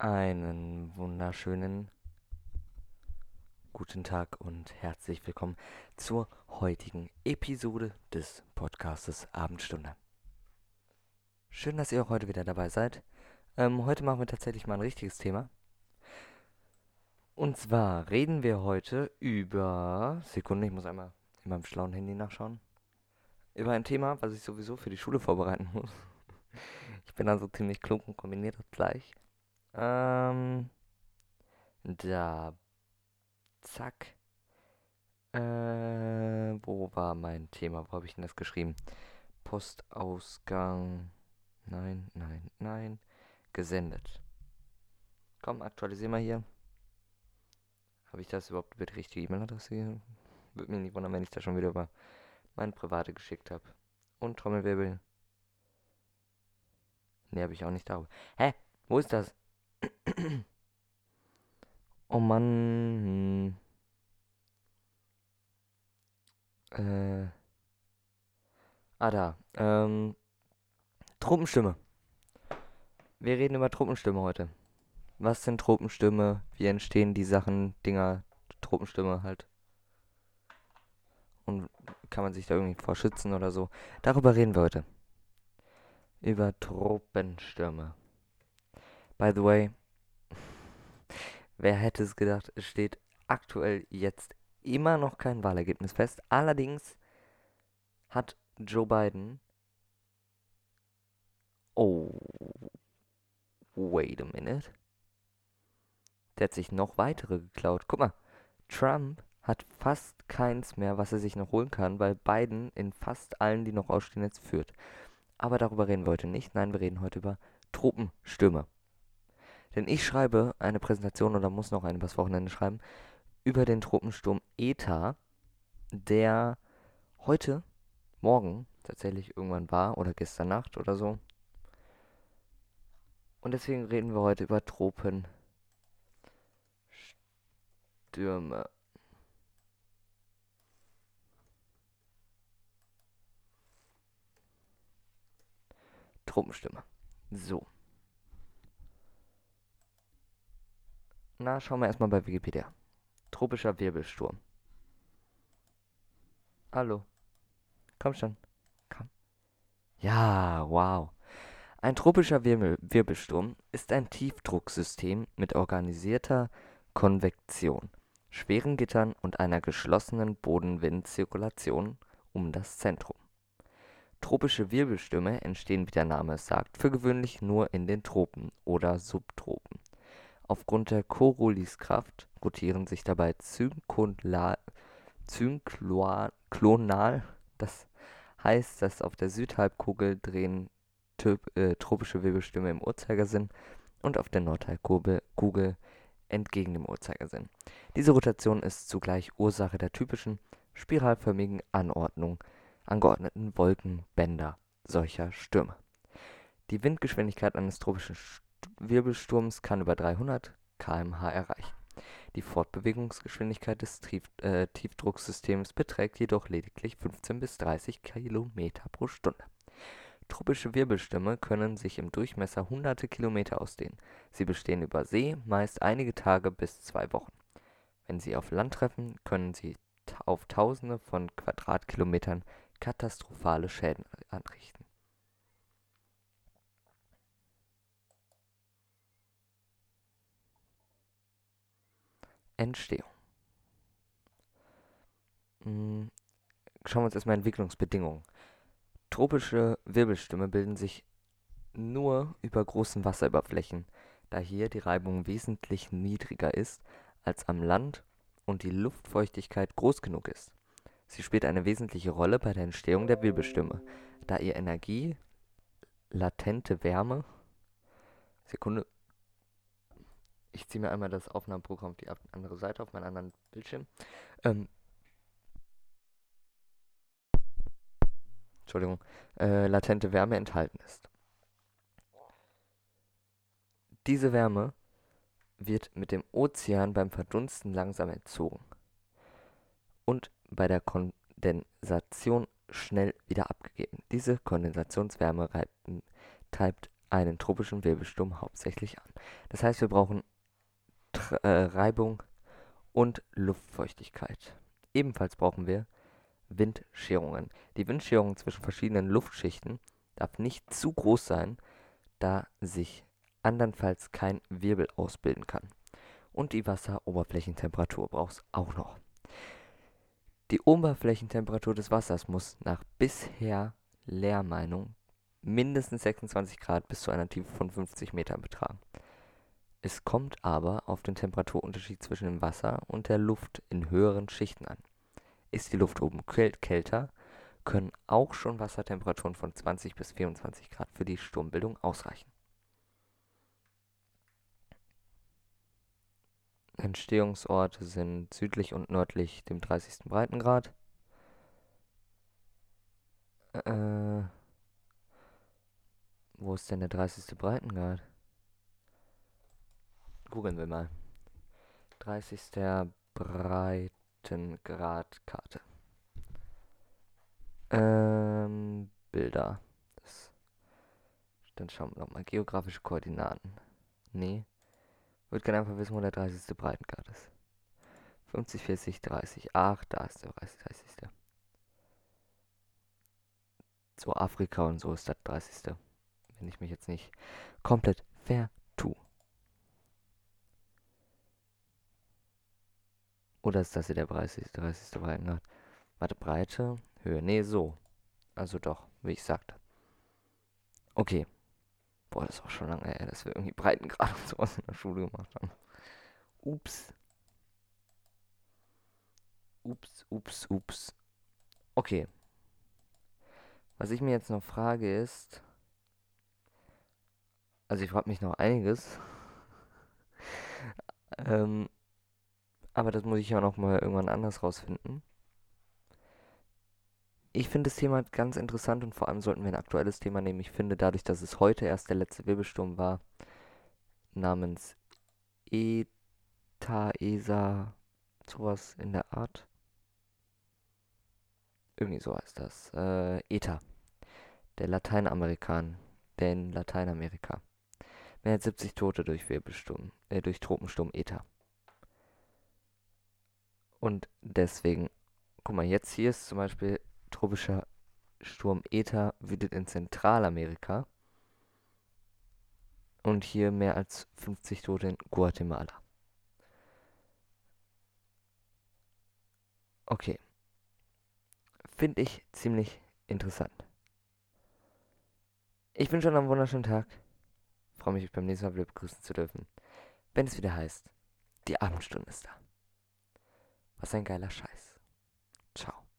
Einen wunderschönen guten Tag und herzlich willkommen zur heutigen Episode des Podcastes Abendstunde. Schön, dass ihr auch heute wieder dabei seid. Ähm, heute machen wir tatsächlich mal ein richtiges Thema. Und zwar reden wir heute über. Sekunde, ich muss einmal in meinem schlauen Handy nachschauen. Über ein Thema, was ich sowieso für die Schule vorbereiten muss. Ich bin also ziemlich klug und kombiniert das gleich. Ähm, da. Zack. Äh, wo war mein Thema? Wo habe ich denn das geschrieben? Postausgang. Nein, nein, nein. Gesendet. Komm, aktualisier mal hier. Habe ich das überhaupt über die richtige E-Mail-Adresse hier? Würde mich nicht wundern, wenn ich das schon wieder über meine private geschickt habe. Und Trommelwirbel. Ne, habe ich auch nicht darüber. Hä? Wo ist das? Oh Mann. Hm. Äh. Ah, da. Ähm. Truppenstimme. Wir reden über Truppenstimme heute. Was sind Truppenstimme? Wie entstehen die Sachen, Dinger, Truppenstimme halt? Und kann man sich da irgendwie vorschützen oder so? Darüber reden wir heute. Über Truppenstimme. By the way, wer hätte es gedacht, es steht aktuell jetzt immer noch kein Wahlergebnis fest. Allerdings hat Joe Biden. Oh. Wait a minute. Der hat sich noch weitere geklaut. Guck mal. Trump hat fast keins mehr, was er sich noch holen kann, weil Biden in fast allen, die noch ausstehen, jetzt führt. Aber darüber reden wir heute nicht. Nein, wir reden heute über Truppenstürme. Denn ich schreibe eine Präsentation oder muss noch eine übers Wochenende schreiben über den Tropensturm ETA, der heute, morgen tatsächlich irgendwann war oder gestern Nacht oder so. Und deswegen reden wir heute über Tropenstürme. Tropenstürme. So. Na, schauen wir erstmal bei Wikipedia. Tropischer Wirbelsturm. Hallo. Komm schon. Komm. Ja, wow. Ein tropischer Wirbel Wirbelsturm ist ein Tiefdrucksystem mit organisierter Konvektion, schweren Gittern und einer geschlossenen Bodenwindzirkulation um das Zentrum. Tropische Wirbelstürme entstehen, wie der Name es sagt, für gewöhnlich nur in den Tropen oder Subtropen. Aufgrund der Corioliskraft rotieren sich dabei zynklonal, das heißt, dass auf der Südhalbkugel drehen äh, tropische Wirbelstürme im Uhrzeigersinn und auf der Nordhalbkugel entgegen dem Uhrzeigersinn. Diese Rotation ist zugleich Ursache der typischen spiralförmigen Anordnung angeordneten Wolkenbänder solcher Stürme. Die Windgeschwindigkeit eines tropischen Wirbelsturms kann über 300 km/h erreichen. Die Fortbewegungsgeschwindigkeit des Trief äh, Tiefdrucksystems beträgt jedoch lediglich 15 bis 30 km pro Stunde. Tropische Wirbelstürme können sich im Durchmesser hunderte Kilometer ausdehnen. Sie bestehen über See meist einige Tage bis zwei Wochen. Wenn sie auf Land treffen, können sie auf Tausende von Quadratkilometern katastrophale Schäden anrichten. Entstehung. Hm, schauen wir uns erstmal Entwicklungsbedingungen. Tropische Wirbelstürme bilden sich nur über großen Wasseroberflächen, da hier die Reibung wesentlich niedriger ist als am Land und die Luftfeuchtigkeit groß genug ist. Sie spielt eine wesentliche Rolle bei der Entstehung der Wirbelstürme, da ihr Energie, latente Wärme, Sekunde, ich ziehe mir einmal das Aufnahmeprogramm auf die andere Seite, auf meinen anderen Bildschirm. Ähm, Entschuldigung, äh, latente Wärme enthalten ist. Diese Wärme wird mit dem Ozean beim Verdunsten langsam entzogen und bei der Kondensation schnell wieder abgegeben. Diese Kondensationswärme treibt einen tropischen Wirbelsturm hauptsächlich an. Das heißt, wir brauchen äh, Reibung und Luftfeuchtigkeit. Ebenfalls brauchen wir Windscherungen. Die Windscherung zwischen verschiedenen Luftschichten darf nicht zu groß sein, da sich andernfalls kein Wirbel ausbilden kann. Und die Wasseroberflächentemperatur braucht es auch noch. Die Oberflächentemperatur des Wassers muss nach bisher Lehrmeinung mindestens 26 Grad bis zu einer Tiefe von 50 Metern betragen. Es kommt aber auf den Temperaturunterschied zwischen dem Wasser und der Luft in höheren Schichten an. Ist die Luft oben kälter, können auch schon Wassertemperaturen von 20 bis 24 Grad für die Sturmbildung ausreichen. Entstehungsorte sind südlich und nördlich dem 30. Breitengrad. Äh, wo ist denn der 30. Breitengrad? Googeln wir mal. 30. Breitengradkarte. Ähm, Bilder. Das, dann schauen wir nochmal. Geografische Koordinaten. Nee. Würde gerne einfach wissen, wo der 30. Breitengrad ist. 50, 40, 30. Ach, da ist der 30. 30. So Afrika und so ist das 30. Wenn ich mich jetzt nicht komplett vertue. Oder ist das hier der 30. 30. Breitengrad? Warte, Breite, Höhe. Nee, so. Also doch, wie ich sagte. Okay. Boah, das ist auch schon lange her, dass wir irgendwie Breitengrad und sowas in der Schule gemacht haben. Ups. Ups, ups, ups. Okay. Was ich mir jetzt noch frage ist. Also ich frage mich noch einiges. ähm, aber das muss ich ja noch mal irgendwann anders rausfinden. Ich finde das Thema ganz interessant und vor allem sollten wir ein aktuelles Thema nehmen. Ich finde dadurch, dass es heute erst der letzte Wirbelsturm war, namens Eta, ESA, sowas in der Art. Irgendwie so heißt das. Äh, ETA. Der Lateinamerikan. Der in Lateinamerika. Mehr als 70 Tote durch Wirbelsturm, äh, durch Tropensturm ETA. Und deswegen, guck mal, jetzt hier ist zum Beispiel tropischer Sturm Eta wütet in Zentralamerika. Und hier mehr als 50 Tote in Guatemala. Okay. Finde ich ziemlich interessant. Ich wünsche euch einen wunderschönen Tag. Freue mich, euch beim nächsten Mal wieder begrüßen zu dürfen. Wenn es wieder heißt, die Abendstunde ist da. Was ein geiler Scheiß.